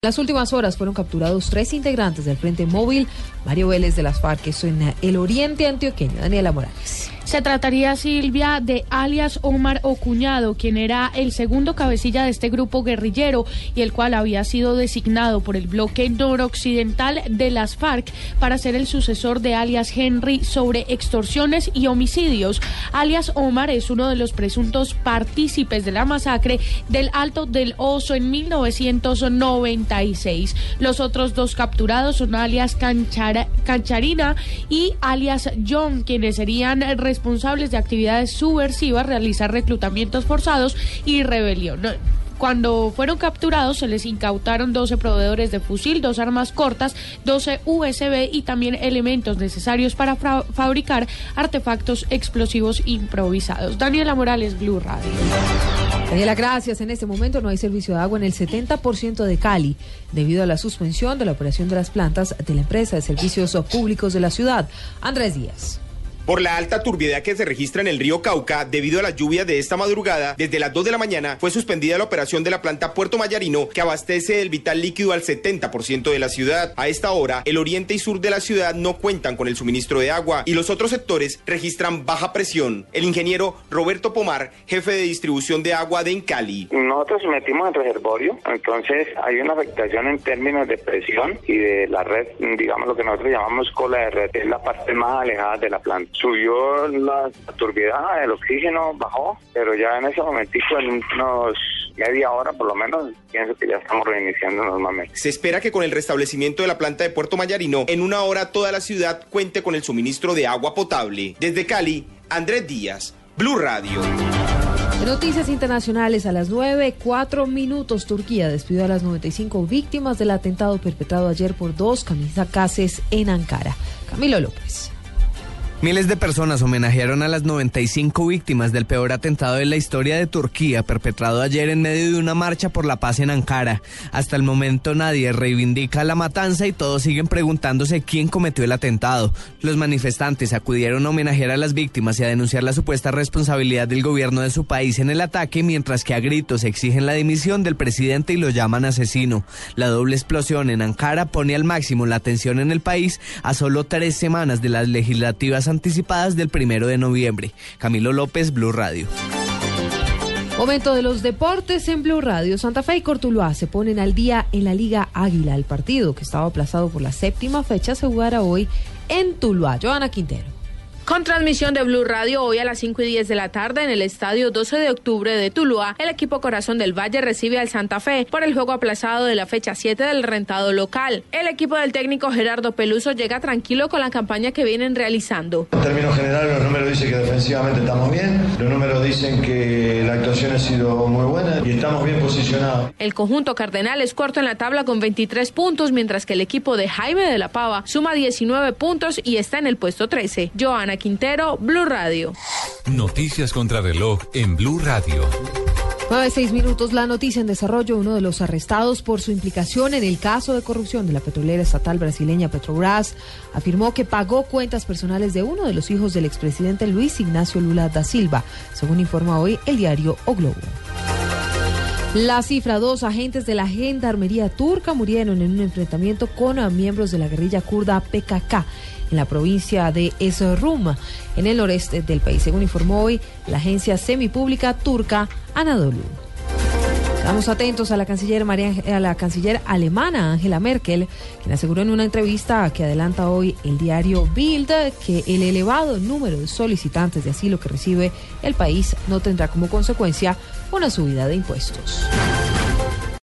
Las últimas horas fueron capturados tres integrantes del Frente Móvil, Mario Vélez de las FARC, eso en el oriente antioqueño. Daniela Morales. Se trataría, Silvia, de alias Omar Ocuñado, quien era el segundo cabecilla de este grupo guerrillero y el cual había sido designado por el bloque noroccidental de las FARC para ser el sucesor de alias Henry sobre extorsiones y homicidios. Alias Omar es uno de los presuntos partícipes de la masacre del Alto del Oso en 1996. Los otros dos capturados son alias Cancharina y alias John, quienes serían responsables responsables de actividades subversivas, realizar reclutamientos forzados y rebelión. Cuando fueron capturados se les incautaron 12 proveedores de fusil, dos armas cortas, 12 USB y también elementos necesarios para fabricar artefactos explosivos improvisados. Daniela Morales, Blue Radio. Daniela, gracias. En este momento no hay servicio de agua en el 70% de Cali debido a la suspensión de la operación de las plantas de la empresa de servicios públicos de la ciudad. Andrés Díaz. Por la alta turbidez que se registra en el río Cauca debido a la lluvia de esta madrugada, desde las 2 de la mañana fue suspendida la operación de la planta Puerto Mayarino que abastece el vital líquido al 70% de la ciudad. A esta hora, el oriente y sur de la ciudad no cuentan con el suministro de agua y los otros sectores registran baja presión. El ingeniero Roberto Pomar, jefe de distribución de agua de Encali. Nosotros metimos el reservorio, entonces hay una afectación en términos de presión y de la red, digamos lo que nosotros llamamos cola de red, es la parte más alejada de la planta subió la turbidez, el oxígeno bajó, pero ya en ese momentito, en unos media hora por lo menos, pienso que ya estamos reiniciando normalmente. Se espera que con el restablecimiento de la planta de Puerto Mayarino, en una hora toda la ciudad cuente con el suministro de agua potable. Desde Cali, Andrés Díaz, Blue Radio. Noticias internacionales a las 9, 4 minutos. Turquía despidió a las 95 víctimas del atentado perpetrado ayer por dos kamikazes en Ankara. Camilo López. Miles de personas homenajearon a las 95 víctimas del peor atentado de la historia de Turquía, perpetrado ayer en medio de una marcha por la paz en Ankara. Hasta el momento nadie reivindica la matanza y todos siguen preguntándose quién cometió el atentado. Los manifestantes acudieron a homenajear a las víctimas y a denunciar la supuesta responsabilidad del gobierno de su país en el ataque, mientras que a gritos exigen la dimisión del presidente y lo llaman asesino. La doble explosión en Ankara pone al máximo la tensión en el país a solo tres semanas de las legislativas anticipadas del primero de noviembre. Camilo López, Blue Radio. Momento de los deportes en Blue Radio. Santa Fe y Cortuluá se ponen al día en la Liga Águila. El partido que estaba aplazado por la séptima fecha se jugará hoy en Tuluá. Joana Quintero. Con transmisión de Blue Radio hoy a las 5 y 10 de la tarde en el estadio 12 de octubre de Tuluá, el equipo Corazón del Valle recibe al Santa Fe por el juego aplazado de la fecha 7 del rentado local. El equipo del técnico Gerardo Peluso llega tranquilo con la campaña que vienen realizando. En términos generales, los números dicen que defensivamente estamos bien, los números dicen que la actuación ha sido muy buena y estamos bien posicionados. El conjunto cardenal es cuarto en la tabla con 23 puntos, mientras que el equipo de Jaime de la Pava suma 19 puntos y está en el puesto 13. Joana Quintero, Blue Radio. Noticias contra reloj en Blue Radio. 9, seis minutos. La noticia en desarrollo. Uno de los arrestados por su implicación en el caso de corrupción de la petrolera estatal brasileña Petrobras afirmó que pagó cuentas personales de uno de los hijos del expresidente Luis Ignacio Lula da Silva, según informa hoy el diario O Globo. La cifra, dos agentes de la gendarmería turca murieron en un enfrentamiento con miembros de la guerrilla kurda PKK en la provincia de Esrum, en el noreste del país, según informó hoy la agencia semipública turca Anadolu. Estamos atentos a la canciller a la canciller alemana Angela Merkel, quien aseguró en una entrevista que adelanta hoy el diario Bild que el elevado número de solicitantes de asilo que recibe el país no tendrá como consecuencia una subida de impuestos.